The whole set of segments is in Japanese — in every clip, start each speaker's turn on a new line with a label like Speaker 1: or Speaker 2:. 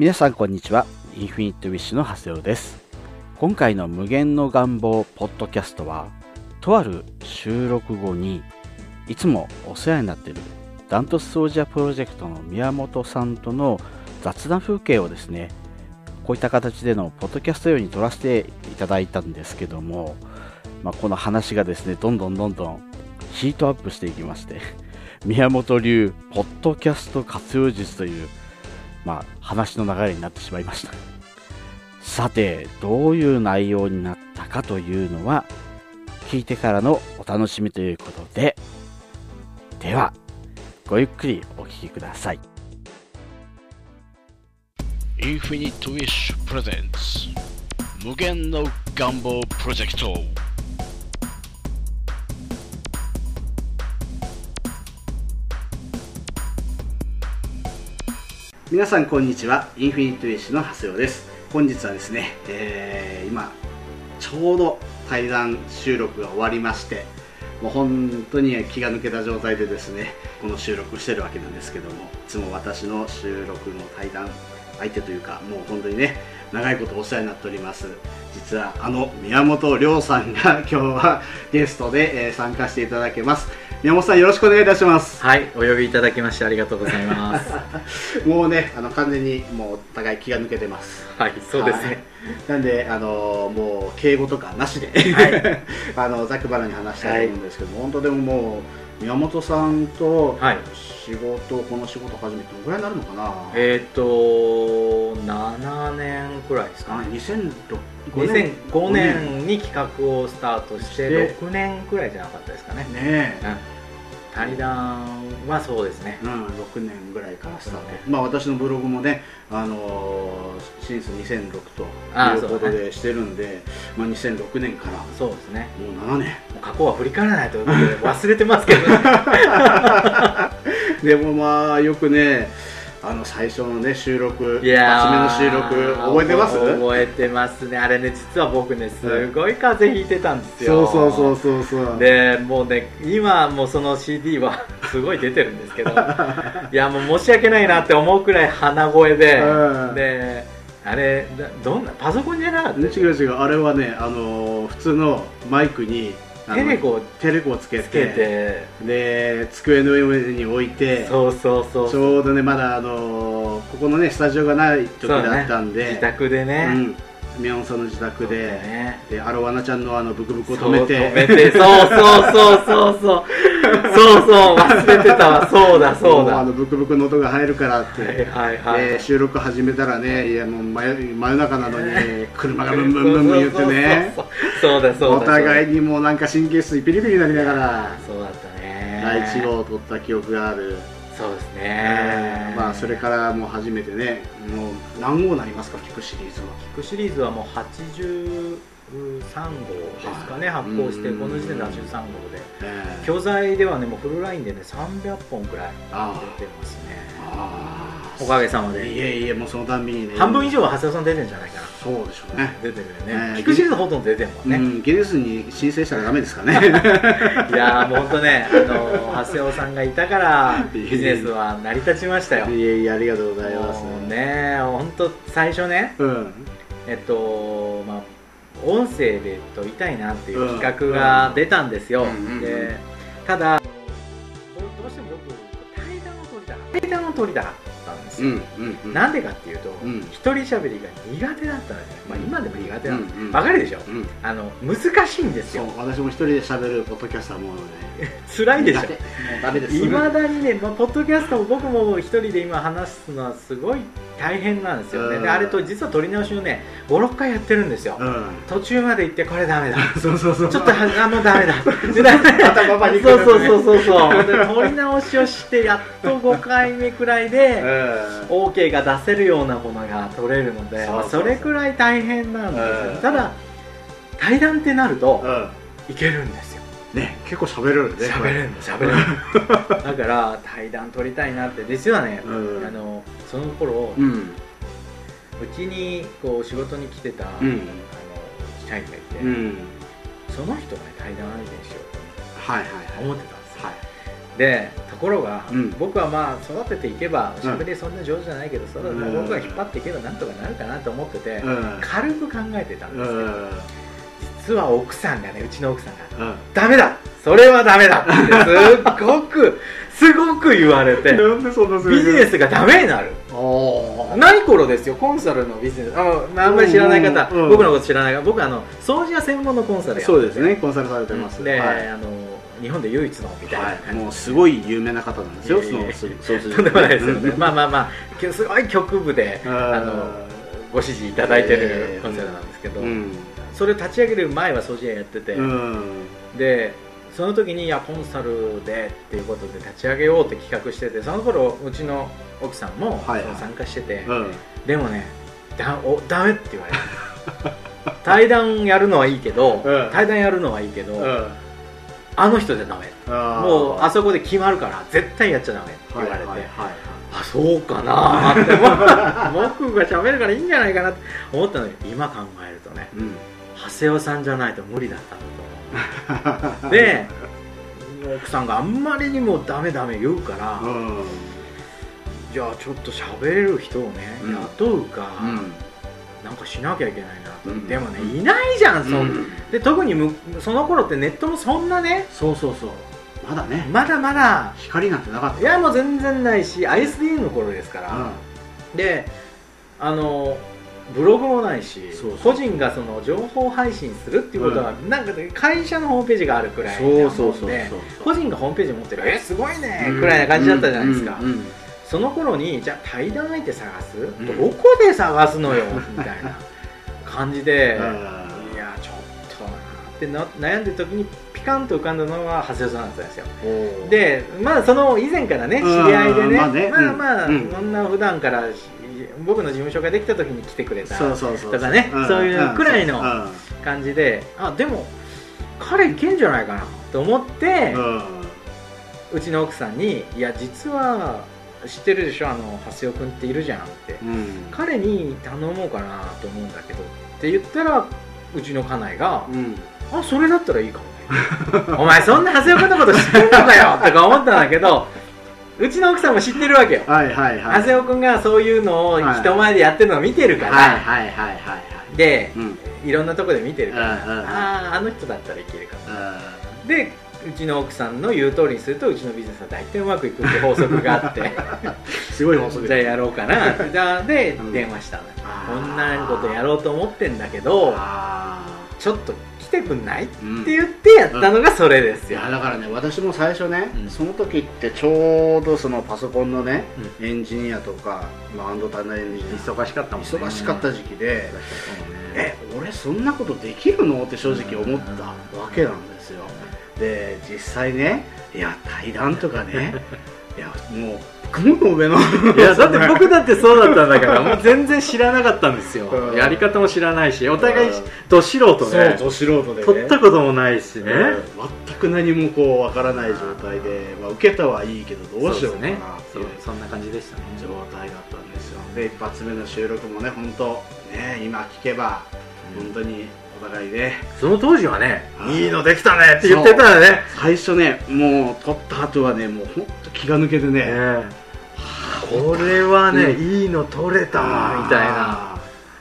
Speaker 1: 皆さんこんにちは。インフィニットウィッシュの長谷尾です。今回の無限の願望ポッドキャストはとある収録後にいつもお世話になっているダントスソルジャープロジェクトの宮本さんとの雑談風景をですねこういった形でのポッドキャスト用に撮らせていただいたんですけども、まあ、この話がですねどんどんどんどんヒートアップしていきまして宮本流ポッドキャスト活用術という、まあ、話の流れになってしまいました。さてどういう内容になったかというのは聞いてからのお楽しみということでではごゆっくりお聞きください。
Speaker 2: インフィニットウィッシュプレゼンツ無限の願望プロジェクト。
Speaker 1: 皆さんこんにちは。インフィニットウィッシュの長谷尾です。本日はですね、えー今ちょうど対談収録が終わりましてもう本当に気が抜けた状態でですねこの収録してるわけなんですけどもいつも私の収録の対談相手というかもう本当にね長いことお世話になっております実はあの宮本亮さんが 今日はゲストで、えー参加していただけます。宮本さんよろしくお願いいたします。
Speaker 3: はい、お呼びいただきましてありがとうございます。
Speaker 1: もうねあの完全にもうお互い気が抜けてます。
Speaker 3: はい、そうです
Speaker 1: はい。
Speaker 3: ね。
Speaker 1: なんで、あのもう敬語とかなしで、
Speaker 3: はい。
Speaker 1: あのざっくばらに話したいと思うんですけども、本当でももう宮本さんと
Speaker 3: はい。
Speaker 1: 仕事、この仕事始めてどのぐらいになるのかな、
Speaker 3: えっ、と、7年くらいですか
Speaker 1: あ
Speaker 3: ね。
Speaker 1: 2005
Speaker 3: 2005年？に企画をスタートして
Speaker 1: して
Speaker 3: 6年くらいじゃなかったですかね。
Speaker 1: ねえ、
Speaker 3: うん対談はそうですね。
Speaker 1: うん、6年ぐらいからスタート、まあ私のブログもね、あのー、シンス2006と
Speaker 3: あ
Speaker 1: いうことでしてるんで、まあ、2006年から
Speaker 3: そうですね。
Speaker 1: もう7年。
Speaker 3: 過去は振り返らないということで忘れてますけど、ね、
Speaker 1: でもまあよくねあの最初のね収録
Speaker 3: いやー
Speaker 1: 初めの収録覚えてます？
Speaker 3: 覚えてますね。あれね、実は僕ね、すごい風邪ひいてたんです
Speaker 1: そう
Speaker 3: よ。
Speaker 1: そうそうそうそう。
Speaker 3: でもうね今もうその CD は すごい出てるんですけど。いやもう申し訳ないなって思うくらい鼻声で、
Speaker 1: うん。
Speaker 3: であれだどんなパソコンじゃなかった
Speaker 1: 違う違うあれはねあの普通のマイクにあの
Speaker 3: テレコを
Speaker 1: テレコをつけて。で机の上に置いて
Speaker 3: そうそうそう
Speaker 1: ちょうどねまだあのここのねスタジオがない時だったんで、
Speaker 3: 自宅でね、
Speaker 1: うん宮本さんの自宅で、
Speaker 3: ね。
Speaker 1: でアロワナちゃんのあのブクブクを止めて。
Speaker 3: 止めて。そうそうそうそうそう。そうそう忘れてたわ。そうだそうだ。
Speaker 1: もあのブクブクの音が入るからって、
Speaker 3: はいはいはい、
Speaker 1: で収録始めたらねいやもう真夜真夜中なのに車がブンブンブンブン言ってね。
Speaker 3: そうだそうだ
Speaker 1: お互いにもうなんか神経質にピリピリになりながら
Speaker 3: そうだったね。
Speaker 1: 第1号を取った記憶がある、
Speaker 3: そうですね。
Speaker 1: まあそれからもう初めてねもう何号になりますか聞くシリーズは。
Speaker 3: キックシリーズはもう83号ですかね、
Speaker 1: はい。
Speaker 3: 発行して
Speaker 1: うん。
Speaker 3: この時点で83号で。
Speaker 1: ええ。
Speaker 3: 教材ではねもうフルラインでね300本くらい
Speaker 1: あ
Speaker 3: 出てますね。
Speaker 1: あ
Speaker 3: おかげさま
Speaker 1: い
Speaker 3: で
Speaker 1: えいえもうそのたんびにね。
Speaker 3: 半分以上は長谷尾さん出てるんじゃないかな
Speaker 1: そうでしょうね。
Speaker 3: 出てるよ
Speaker 1: ね。
Speaker 3: ね。キックシリーズほとんど出てるもんね、
Speaker 1: うん、ギネスに申請したらダメですかね。
Speaker 3: いやーもうほんとねあの長谷尾さんがいたから ビジネスは成り立ちましたよ。
Speaker 1: いえいえありがとうございます。
Speaker 3: ね本当最初ね
Speaker 1: うん。
Speaker 3: えっとまあ音声で撮りたいなっていう企画が出たんですよ、でただどどうしても僕対談を撮りたかった対談を撮りたかったんですよ、
Speaker 1: うんうんうん。
Speaker 3: なんでかっていうと、
Speaker 1: うん。
Speaker 3: 一人喋りが苦手だったんですよ、まあ、今でも苦手なんで。す、
Speaker 1: うんうん。
Speaker 3: わかるでしょ？
Speaker 1: うん。
Speaker 3: あの難しいんですよ。
Speaker 1: 私も一人で喋るポッドキャスターもね
Speaker 3: 辛いでしょ？いまだにね、まあ、ポッドキャストも僕も一人で今話すのはすごい大変なんですよね、
Speaker 1: うん。
Speaker 3: であれと実は撮り直しをね56回やってるんですよ、
Speaker 1: うん。
Speaker 3: 途中まで行ってこれダメだ。
Speaker 1: そうそうそう。
Speaker 3: ちょっとはあもうダメだ。
Speaker 1: 頭パニックね
Speaker 3: そうそうそうそうで撮り直しをしてやっと5回目くらいで
Speaker 1: うん
Speaker 3: OK が出せるようなものが撮れるので
Speaker 1: そうそうそう
Speaker 3: まあそれくらい大変なんですよ、
Speaker 1: うん
Speaker 3: ただ対談ってなると
Speaker 1: うん
Speaker 3: いけるんですよ
Speaker 1: ね結構喋れるね
Speaker 3: 喋れるんだ喋れるだ。から対談撮りたいなって実はね、
Speaker 1: うん。
Speaker 3: あのその頃
Speaker 1: う
Speaker 3: うんちにこう仕事に来てた、
Speaker 1: うん。
Speaker 3: あの社員がいて、
Speaker 1: うん。
Speaker 3: その人がね対談相手にしようと
Speaker 1: はいはいはい。
Speaker 3: 思ってたんですよ。
Speaker 1: はい。
Speaker 3: でところが、
Speaker 1: うん。
Speaker 3: 僕はまあ育てていけば
Speaker 1: うん。
Speaker 3: 喋りそんな上手じゃないけど、
Speaker 1: うん。
Speaker 3: 僕が引っ張っていけばなんとかなるかなと思ってて、
Speaker 1: うん。
Speaker 3: 軽く考えてたん
Speaker 1: う
Speaker 3: ですけど、
Speaker 1: ん
Speaker 3: 実は奥さんがねうちの奥さんが
Speaker 1: うん。
Speaker 3: ダメだ。それはダメだ。ってすっごくすごく言われて。ビジネスがダメになる。
Speaker 1: おー。
Speaker 3: 何頃ですよコンサルのビジネス。あまああんまり知らない方、
Speaker 1: うんうん
Speaker 3: 僕のこと知らない方僕あの掃除屋専門のコンサルや
Speaker 1: そうですねコンサルされてます。
Speaker 3: で、
Speaker 1: はい。
Speaker 3: あの日本で唯一のみたいな。
Speaker 1: はい、もうすごい有名な方なんですよ、その
Speaker 3: とんでもないですよね。
Speaker 1: うん。
Speaker 3: まあまあまあすごい局部で
Speaker 1: うん。
Speaker 3: あのご支持いただいて
Speaker 1: え
Speaker 3: る
Speaker 1: え
Speaker 3: コンサルなんですけど、
Speaker 1: うん
Speaker 3: それを立ち上げる前は掃除屋やってて、
Speaker 1: うん。
Speaker 3: でその時にいやコンサルでっていうことで立ち上げようって企画しててその頃うちの奥さんも参加してて、
Speaker 1: うん。
Speaker 3: でもねだおダメって言われた 対談やるのはいいけど、
Speaker 1: うん。
Speaker 3: 対談やるのはいいけど、
Speaker 1: うん。
Speaker 3: あの人じゃダメ。
Speaker 1: あー。
Speaker 3: もうあそこで決まるから絶対やっちゃダメって言われて、
Speaker 1: はいはいはい
Speaker 3: あそうかな。ーって僕が喋るからいいんじゃないかなって。思ったのに今考えるとね
Speaker 1: うん。
Speaker 3: 長谷尾さんじゃないと無理だったんだと思う。で奥さんがあんまりにもダメダメ言うから、
Speaker 1: うん。
Speaker 3: じゃあちょっと喋れる人をね、
Speaker 1: うん。
Speaker 3: 雇うか、
Speaker 1: うん。
Speaker 3: なんかしなきゃいけないなと、
Speaker 1: うん。
Speaker 3: でもねいないじゃんそん、
Speaker 1: うん。
Speaker 3: で特にむその頃ってネットもそんなね
Speaker 1: そうそうそうまだね。
Speaker 3: まだまだ
Speaker 1: 光なんてなかった。
Speaker 3: いやもう全然ないし ISDN の頃ですから、
Speaker 1: う
Speaker 3: であのブログもないし個人がその情報配信するっていうことは、なんかね会社のホームページがあるくらい
Speaker 1: ん
Speaker 3: なで個人がホームページ持ってるえすごいね。
Speaker 1: うん。
Speaker 3: くらいな感じだったじゃないですか、
Speaker 1: うん。うん。
Speaker 3: その頃にじゃあ対談相手探す、
Speaker 1: ん。
Speaker 3: どこで探すのよ？みたいな感じで、ってな悩んでる時にピカンと浮かんだのは長谷川さんだったんですよ。でまあその以前からね知
Speaker 1: うん
Speaker 3: り合いでね
Speaker 1: まあね
Speaker 3: まあまあ、
Speaker 1: うん。
Speaker 3: そんな普段からし僕の事務所ができた時に来てくれたとかねそういうくらいの
Speaker 1: うん
Speaker 3: 感じであでも彼いけんじゃないかなと思って、
Speaker 1: うん。
Speaker 3: うちの奥さんに「いや実は知ってるでしょあの長谷尾君っているじゃん」って
Speaker 1: うん。
Speaker 3: 彼に頼もうかなと思うんだけどって言ったらうちの家内が
Speaker 1: うん「
Speaker 3: あそれだったらいいかもね」お前そんな長谷尾君のこと知ってんのかよとか思ったんだけどうちの奥さんも知ってるわけよ。
Speaker 1: はいはいはい。
Speaker 3: 長谷尾君がそういうのを人前でやってるのを見てるから、
Speaker 1: はいはいはいはいはい。
Speaker 3: で
Speaker 1: うん。
Speaker 3: いろんなとこで見てるから、
Speaker 1: うんうんうん。
Speaker 3: あああの人だったらいけるかも。
Speaker 1: あ
Speaker 3: でうちの奥さんの言う通りにするとうちのビジネスは大体うまくいくって法則があって。
Speaker 1: ー すごい放送
Speaker 3: じゃあやろうかなって。だで
Speaker 1: うん。
Speaker 3: 電話したの。よ
Speaker 1: あー。
Speaker 3: こんなことやろうと思ってんだけど
Speaker 1: あ
Speaker 3: ちょっと来てくんない？って言ってやったのがそれですよ、
Speaker 1: いやだからね私も最初ね、
Speaker 3: うん。
Speaker 1: その時ってちょうどそのパソコンのね、エンジニアとか、まあ、半導体のエンジニア
Speaker 3: 忙しかったもんね。
Speaker 1: 忙しかった時期で、
Speaker 3: え
Speaker 1: え俺そんなことできるの？って正直思ったわけなんですよ。で実際ねいや対談とかね いやもう雲の上の
Speaker 3: いやだって僕だってそうだったんだから もう全然知らなかったんですよ。
Speaker 1: うん。
Speaker 3: やり方も知らないしお互い
Speaker 1: うん
Speaker 3: ど素人
Speaker 1: そう
Speaker 3: で
Speaker 1: ど素人で。ね
Speaker 3: 取ったこともないしね。
Speaker 1: うん。全く何もこうわからない状態で、まあ、受けたはいいけどどうしようかなっていう
Speaker 3: そうそんな感じでしたね。
Speaker 1: 状態だったんですよ。で一発目の収録もね本当ね今聞けば本当にお互いね。
Speaker 3: その当時はね
Speaker 1: うん
Speaker 3: いいのできたねって言ってたらね。
Speaker 1: 最初ねもう撮った後はねもう本当気が抜けてね。
Speaker 3: ねこれはね、
Speaker 1: うん。
Speaker 3: いいの取れたわ。みたいな。
Speaker 1: あ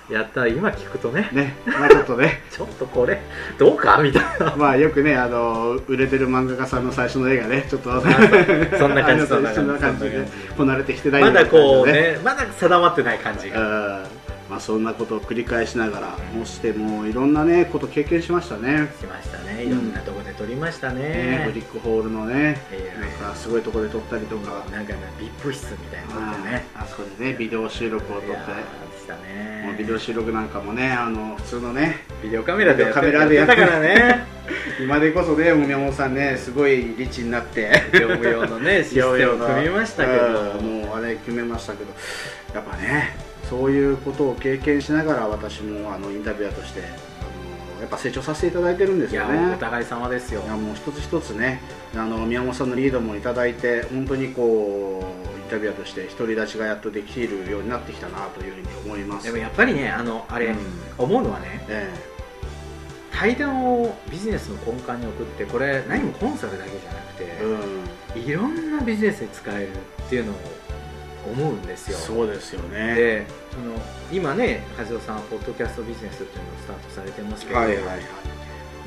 Speaker 3: やった。ら今聞くとね。
Speaker 1: ーねまあちょっとね。
Speaker 3: ちょっとこれどうか？みたいな。
Speaker 1: まあよくねあの売れてる漫画家さんの最初の絵がね。ちょっと
Speaker 3: そんな感じ そんな感じ。
Speaker 1: そんな感じでこなれてきてない
Speaker 3: まだこうねまだ定まってない感じが。
Speaker 1: うん。まあそんなことを繰り返しながらもしてもいろんなねこと経験しましたね。
Speaker 3: しましたね。いろんなとこで撮りました
Speaker 1: ね。
Speaker 3: ね
Speaker 1: ブリックホールのね
Speaker 3: ええ。
Speaker 1: なんかすごいところで撮ったりとか。
Speaker 3: なんかね VIP 室みたいなね。
Speaker 1: あそこでねビデオ収録を撮って。
Speaker 3: ね。
Speaker 1: もうビデオ収録なんかもねあの普通のね
Speaker 3: ビデオカメラでやって
Speaker 1: ビデオカメラでやって
Speaker 3: たからね。
Speaker 1: 今でこそね宮本さんねすごいリッチになって。
Speaker 3: 業務用のね システム組みましたけど。
Speaker 1: うん。もうあれ決めましたけど。やっぱねそういうことを経験しながら私もあのインタビュアーとしてっぱ成長させていただいてるんですよね。
Speaker 3: お互い様ですよ。
Speaker 1: いやもう一つ一つねあの宮本さんのリードもいただいて本当にこうインタビュアーとして独り立ちがやっとできるようになってきたなというふうに思います。
Speaker 3: でもやっぱりねあのあれ、
Speaker 1: うん。
Speaker 3: 思うのはね
Speaker 1: え
Speaker 3: 対談をビジネスの根幹に置くってこれ何もコンサルだけじゃなくて、いろんなビジネスに使えるっていうのを思うんですよ。
Speaker 1: そうですよね。
Speaker 3: でその今ね和夫さんはポッドキャストビジネスっていうのをスタートされてますけど、
Speaker 1: はいはいはい。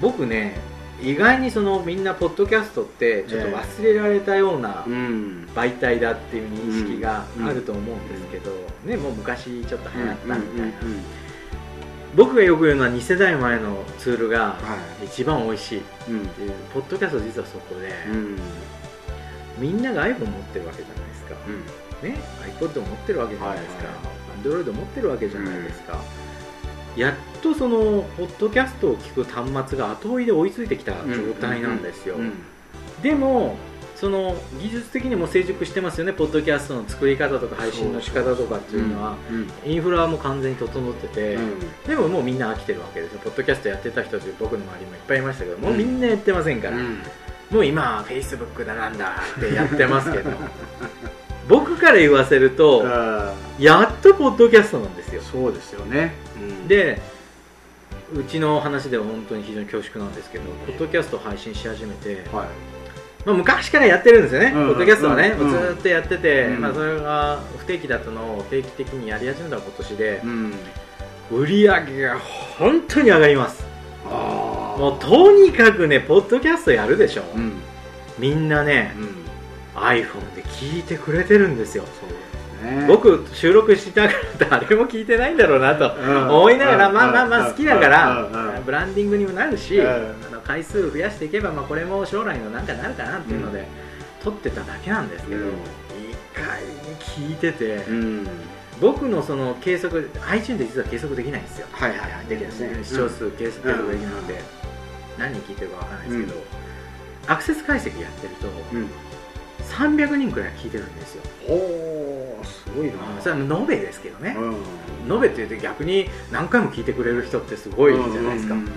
Speaker 3: 僕ね意外にそのみんなポッドキャストってちょっと忘れられたような
Speaker 1: うん。
Speaker 3: 媒体だっていう認識があると思うんですけど、ね、もう昔ちょっと流行ったみたいな、僕がよく言うのは2世代前のツールが
Speaker 1: は
Speaker 3: 一番美味しいっ
Speaker 1: いうん。
Speaker 3: ていうポッドキャスト実はそこで、
Speaker 1: うん。
Speaker 3: みんなが iPhone 持ってるわけじゃないですか、ね、iPod を持ってるわけじゃないですか、
Speaker 1: はい
Speaker 3: Android 持ってるわけじゃないですか、やっとそのポッドキャストを聞く端末が後追いで追いついてきた状態なんですよ、
Speaker 1: うん
Speaker 3: でもその技術的にも成熟してますよね。ポッドキャストの作り方とか配信の仕方とかっていうのは。
Speaker 1: うん
Speaker 3: インフラも完全に整ってて、
Speaker 1: うん。
Speaker 3: でももうみんな飽きてるわけですよ。ポッドキャストやってた人たち僕の周りもいっぱいいましたけど。もうみんなやってませんから、
Speaker 1: うん。
Speaker 3: もう今はフェイスブックだなんだってやってますけど 僕から言わせると
Speaker 1: あ
Speaker 3: やっとポッドキャストなんですよ。
Speaker 1: ーそうですよね。うん。
Speaker 3: でうちの話では本当に非常に恐縮なんですけどポッドキャストを配信し始めて、
Speaker 1: はい。
Speaker 3: まあ、昔からやってるんですよね、
Speaker 1: うん。
Speaker 3: ポッドキャストはね、
Speaker 1: うん。
Speaker 3: ずーっとやってて、
Speaker 1: うん。
Speaker 3: まあ、それが不定期だったのを定期的にやり始めた今年で
Speaker 1: う、ん。
Speaker 3: 売り上げが本当に上がります。もうとにかくねポッドキャストやるでしょ、
Speaker 1: うん。
Speaker 3: みんなね
Speaker 1: うん
Speaker 3: iPhone で聞いてくれてるんですよ。僕収録しながら誰も聞いてないんだろうなと
Speaker 1: うん。
Speaker 3: 思いながら
Speaker 1: うん。
Speaker 3: まあまあまあ好きだか
Speaker 1: うん。
Speaker 3: ら
Speaker 1: うん。
Speaker 3: ブランディングにもなるし
Speaker 1: うん。
Speaker 3: あの回数増やしていけばまあこれも将来のなんかなるかなっていうので撮ってただけなんですけど
Speaker 1: うん。
Speaker 3: 意外に聞いてて
Speaker 1: うん。
Speaker 3: 僕のその計測 iTunes で実は計測できないんですよ。
Speaker 1: はいはいはい。できるですね。
Speaker 3: 視聴数計測できなくて何人聞いてるかわからないですけどアクセス解析やってると
Speaker 1: うん
Speaker 3: 300人くらい聞いてるんですよ。
Speaker 1: おおすごいな。
Speaker 3: それは延べですけどね。
Speaker 1: うん。
Speaker 3: 延べって言うと逆に何回も聞いてくれる人ってすごいじゃないですか。
Speaker 1: うんうんうん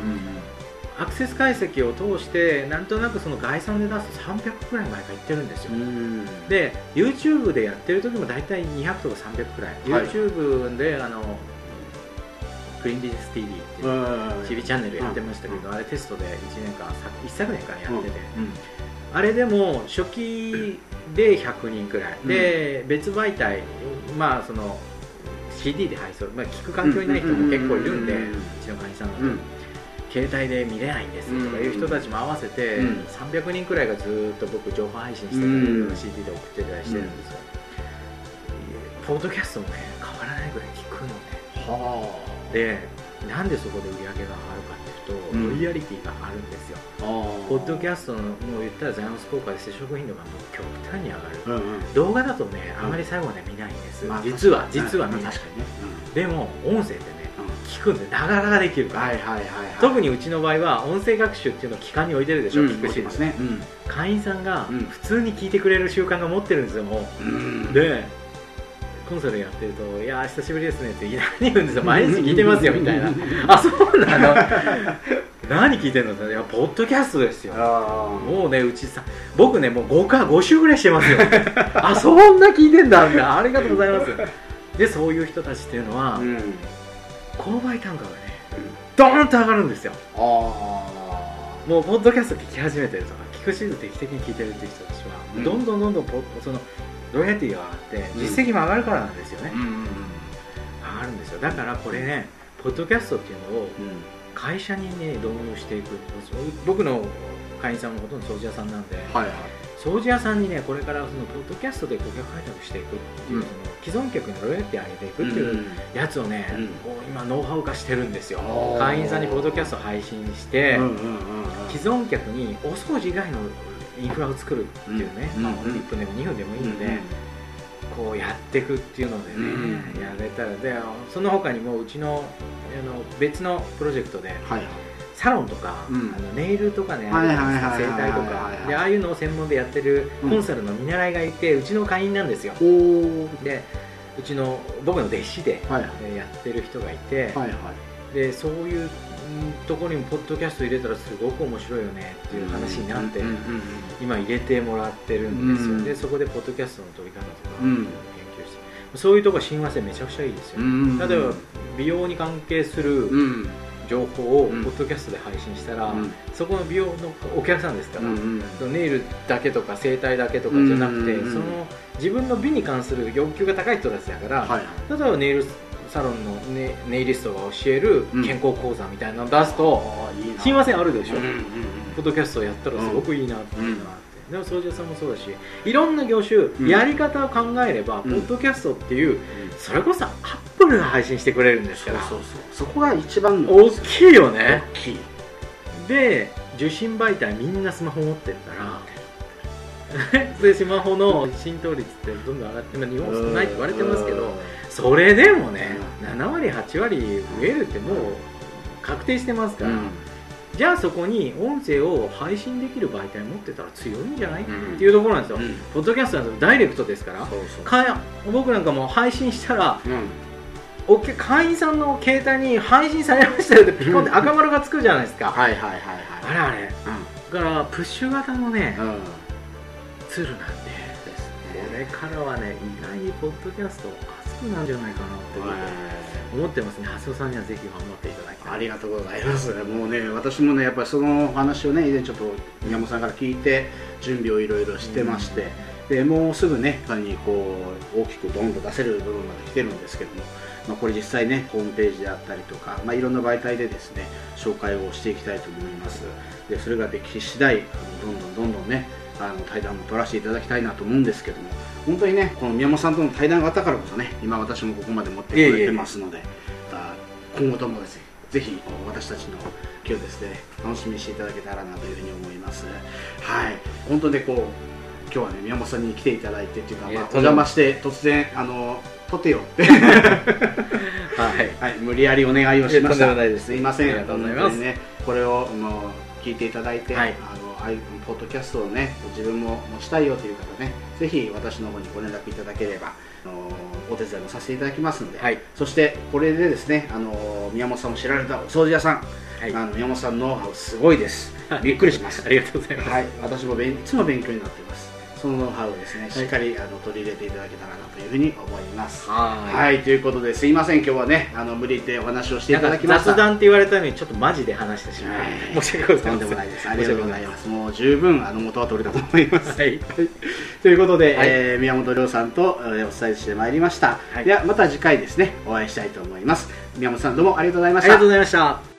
Speaker 3: アクセス解析を通してなんとなくその概算で出すと300くらい毎回いってるんですよ、
Speaker 1: うん。
Speaker 3: で YouTube でやってる時も大体200とか300くらい、
Speaker 1: はい。
Speaker 3: YouTube であのクリーンビジネス TV っていう
Speaker 1: うん。
Speaker 3: TV チャンネルやってましたけど、
Speaker 1: う
Speaker 3: あれテストで1年間さ一昨年間やってて、
Speaker 1: うん
Speaker 3: あれでも初期で100人くらい、
Speaker 1: うん。
Speaker 3: で別媒体まあその CD で配送、まあ、聞く環境にない人も結構いるんで、
Speaker 1: う
Speaker 3: うんちの会員さんだと、
Speaker 1: うん。
Speaker 3: 携帯で見れないんですとかいう人たちも合わせて、
Speaker 1: うん
Speaker 3: 300人くらいがずーっと僕情報配信してたり、
Speaker 1: うん
Speaker 3: CD で送ってたりしてるん。ですよ、ポッドキャストもね変わらないぐらい聞くのね
Speaker 1: は
Speaker 3: でなんでそこで売り上げが上がるかってと、
Speaker 1: うん。
Speaker 3: ロイヤリティがあるんですよ。
Speaker 1: あー。
Speaker 3: ポッドキャストのもう言ったらザイオンス効果で接触頻度がもう極端に上がる、
Speaker 1: うんうん。
Speaker 3: 動画だとねあまり最後まで見ないんです、実は実は見ない、
Speaker 1: 確かにね。
Speaker 3: でも音声ってね
Speaker 1: うん。
Speaker 3: 聞くんでながらができるから、
Speaker 1: はいはいはいはい。
Speaker 3: 特にうちの場合は音声学習っていうのを機関に置いてるでしょ、
Speaker 1: うん
Speaker 3: 聞くシーン
Speaker 1: ですね。うん。
Speaker 3: 会員さんが
Speaker 1: うん。
Speaker 3: 普通に聞いてくれる習慣が持ってるんですよもう、
Speaker 1: うん。
Speaker 3: でコンサルやってると「いやー久しぶりですね」って何言うんですよ毎日聞いてますよみたいな「あそうなの？何聞いてんの?」って「いやポッドキャストですよ」
Speaker 1: あ
Speaker 3: もうねうちさ僕ねもう5か5週ぐらいしてますよ。あそんな聞いてんだみたいな。ありがとうございます。でそういう人たちっていうのは、
Speaker 1: あうん。
Speaker 3: 購買単価がねドーンと上がるんですよ。
Speaker 1: あ
Speaker 3: もうポッドキャスト聞き始めてるとか聞くシーズン定期的に聞いてるっていう人たちは、
Speaker 1: うん。
Speaker 3: どんどんどんどんポそのロイヤリティが上がって
Speaker 1: うん。
Speaker 3: 実績も上がるからなんですよね、
Speaker 1: うんうん
Speaker 3: 上がるんですよ。だからこれねポッドキャストっていうのを
Speaker 1: うん。
Speaker 3: 会社にね導入していく。僕の会員さんもほとんど掃除屋さんなんで、
Speaker 1: はいはい。
Speaker 3: 掃除屋さんにねこれからそのポッドキャストで顧客開拓していくっていう、
Speaker 1: うん。
Speaker 3: その既存客にロイヤリティ上げていくっていうやつをね、
Speaker 1: うん。
Speaker 3: こう今ノウハウ化してるんですよ。会員さんにポッドキャスト配信して、
Speaker 1: うんうんうんうん。
Speaker 3: 既存客にお掃除以外のインフラを作るっていうね、
Speaker 1: うん。
Speaker 3: まあ、
Speaker 1: うん
Speaker 3: 1分でも2分でもいいので、こうやっていくっていうのでね、
Speaker 1: うん
Speaker 3: やれたら。でその他にもうちのあの別のプロジェクトでサロンとか、
Speaker 1: うん。
Speaker 3: あのネイルとかね、整体とかでああいうのを専門でやってるコンサルの見習いがいて、うちの会員なんですよ。でうちの僕の弟子で、やってる人がいて、でそういううんところにもポッドキャスト入れたらすごく面白いよねっていう話になって、今入れてもらってるんですよ、
Speaker 1: うん
Speaker 3: でそこでポッドキャストの取り方とか
Speaker 1: うん。
Speaker 3: 研究してそういうとこ親和性めちゃくちゃいいですよ、例えば美容に関係する、
Speaker 1: うん。
Speaker 3: 情報を
Speaker 1: うん
Speaker 3: ポッドキャストで配信したら、
Speaker 1: うん。
Speaker 3: そこの美容のお客さんですから、
Speaker 1: うん
Speaker 3: ネイルだけとか整体だけとかじゃなくて、
Speaker 1: うん
Speaker 3: その自分の美に関する欲求が高い人たちだから、
Speaker 1: はい。
Speaker 3: 例えばネイルサロンのネネイリストが教える
Speaker 1: うん。
Speaker 3: 健康講座みたいなのを出すと、
Speaker 1: あーいいな。
Speaker 3: すいませんあるでしょ、
Speaker 1: うんうんうん
Speaker 3: ポッドキャストをやったらすごくいいなっていうのがあって、でも掃除屋さんもそうだしいろんな業種、
Speaker 1: ん。
Speaker 3: やり方を考えれば、
Speaker 1: うん。
Speaker 3: ポッドキャストっていうそれこそアップルが配信してくれるんですから。
Speaker 1: そうそう。そこが一番の。
Speaker 3: 大きいよね。
Speaker 1: 大きい。
Speaker 3: で受信媒体みんなスマホ持ってるから でスマホの浸透率ってどんどん上がってまあ日本少ないって言われてますけどそれでもね7割8割増えるってもう確定してますから、じゃあそこに音声を配信できる媒体持ってたら強いんじゃない、
Speaker 1: うん
Speaker 3: っていうところなんですよ、
Speaker 1: うん。
Speaker 3: ポッドキャストなんてダイレクトですから。僕なんかも配信したら会員さんの携帯に配信されましたよってピコンって赤丸がつくじゃないですか、
Speaker 1: はいはいはいはい。
Speaker 3: あれあれ。だからプッシュ型のね
Speaker 1: うんうん
Speaker 3: ツールなんで
Speaker 1: です
Speaker 3: これからはね意外にポッドキャスト熱くなるんじゃないかなって思ってますね。蓮尾さんにはぜひ頑張っていただきたい。
Speaker 1: ありがとうございます。もうね私もねやっぱりそのお話をね以前ちょっと宮本さんから聞いて準備をいろいろしてまして、でもうすぐね他にこう大きくドンと出せる部分まで来てるんですけども、まあ、これ実際ねホームページであったりとか、まあ、いろんな媒体でですね紹介をしていきたいと思います。でそれができ次第どんどんどんどんねあの対談も取らせていただきたいなと思うんですけども本当にねこの宮本さんとの対談があったからこそね今私もここまで持ってこれてますのであ今後ともですねぜひ私たちの今日ですね楽しみにしていただけたらなというふうに思います。はい。本当でこう今日はね宮本さんに来ていただいてっていうか、まあ、お邪魔して突然あの撮ってよって。
Speaker 3: はい。
Speaker 1: はい、無理やりお願いをしました。
Speaker 3: す。
Speaker 1: すいません。
Speaker 3: ありがとうございます。
Speaker 1: ね、これをもう聞いていただいて、
Speaker 3: はい。
Speaker 1: あのポッドキャストをね、自分も持ちたいよという方ね、ぜひ私の方にご連絡いただければ、あのお手伝いもさせていただきますので、
Speaker 3: はい
Speaker 1: そしてこれでですね、あの宮本さんも知られたお掃除屋さん、
Speaker 3: はい
Speaker 1: あの宮本さんのノウハウすごいです。びっくりします
Speaker 3: あ。りがとうございます、
Speaker 1: はい、私もいつも勉強になっています。そのノウハウをですね、しっかり、あの取り入れていただけたらなというふうに思います。
Speaker 3: はい
Speaker 1: はい、ということですいません、今日はね、あの無理言ってお話をしていただきました。
Speaker 3: 雑談って言われたのにちょっとマジで話してしまい、
Speaker 1: はい
Speaker 3: 申し訳ございません
Speaker 1: とんでもないです。ありがとう
Speaker 3: ございます
Speaker 1: ざいます。もう十分あの元は取れたと思います。
Speaker 3: はい
Speaker 1: ということで、
Speaker 3: はい
Speaker 1: えー宮本亮さんと、えーお伝えしてまいりました。
Speaker 3: はい
Speaker 1: ではまた次回ですね、お会いしたいと思います。宮本さんどうもありがとうございました
Speaker 3: ありがとう。ございました